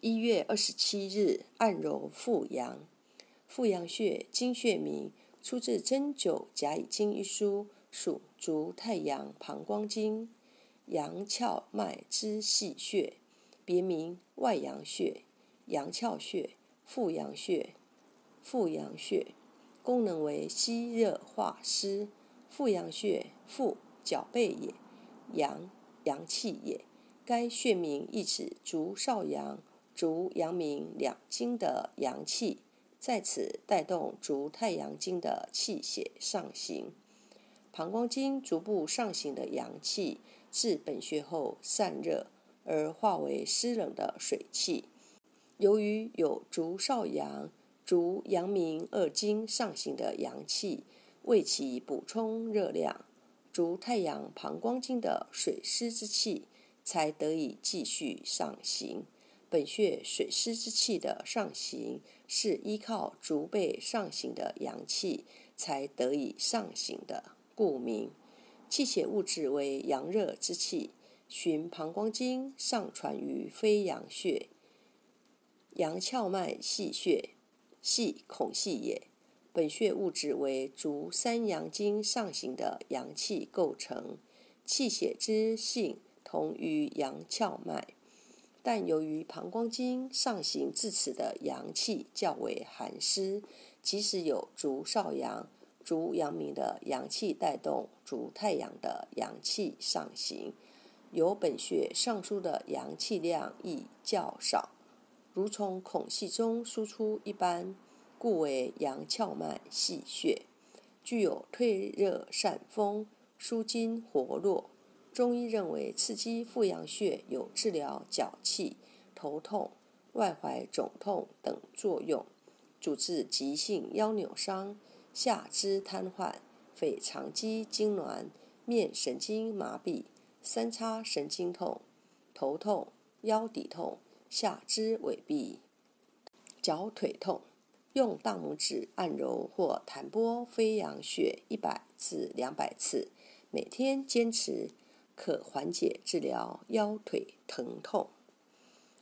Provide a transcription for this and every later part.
一月二十七日，按揉复阳。复阳穴，经穴名，出自《针灸甲乙经》一书，属足太阳膀胱经，阳窍脉之细穴，别名外阳穴、阳窍穴、复阳穴。复阳穴功能为吸热化湿。复阳穴，复脚背也，阳阳气也。该穴名意指足少阳。足阳明两经的阳气在此带动足太阳经的气血上行，膀胱经逐步上行的阳气至本穴后散热，而化为湿冷的水气。由于有足少阳、足阳明二经上行的阳气为其补充热量，足太阳膀胱经的水湿之气才得以继续上行。本穴水湿之气的上行，是依靠足背上行的阳气才得以上行的，故名。气血物质为阳热之气，循膀胱经上传于飞阳穴、阳窍脉细穴，系孔隙也。本穴物质为足三阳经上行的阳气构成，气血之性同于阳窍脉。但由于膀胱经上行至此的阳气较为寒湿，即使有足少阳、足阳明的阳气带动足太阳的阳气上行，由本穴上输的阳气量亦较少，如从孔隙中输出一般，故为阳窍脉细穴，具有退热散风、舒筋活络。中医认为，刺激复阳穴有治疗脚气、头痛、外踝肿痛等作用，主治急性腰扭伤、下肢瘫痪、腓肠肌痉挛、面神经麻痹、三叉神经痛、头痛、腰底痛、下肢痿痹、脚腿痛。用大拇指按揉或弹拨飞阳穴一百至两百次，每天坚持。可缓解治疗腰腿疼痛，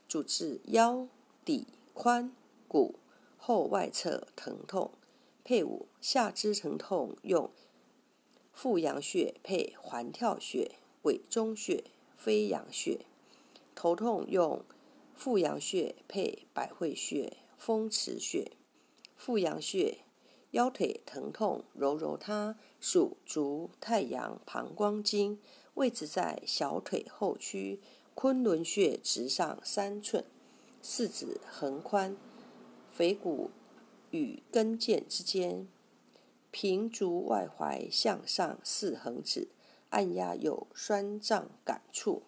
主治腰、骶、髋、骨后外侧疼痛。配伍下肢疼痛用复阳穴配环跳穴、委中穴、飞阳穴；头痛用复阳穴配百会穴、风池穴。复阳穴腰腿疼痛，揉揉它，属足太阳膀胱经。位置在小腿后区昆仑穴直上三寸，四指横宽，腓骨与跟腱之间，平足外踝向上四横指，按压有酸胀感处。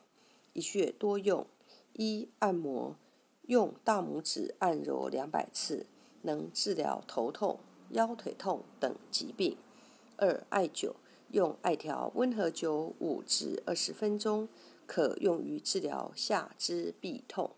一穴多用：一、按摩，用大拇指按揉两百次，能治疗头痛、腰腿痛等疾病；二、艾灸。用艾条温和灸五至二十分钟，可用于治疗下肢痹痛。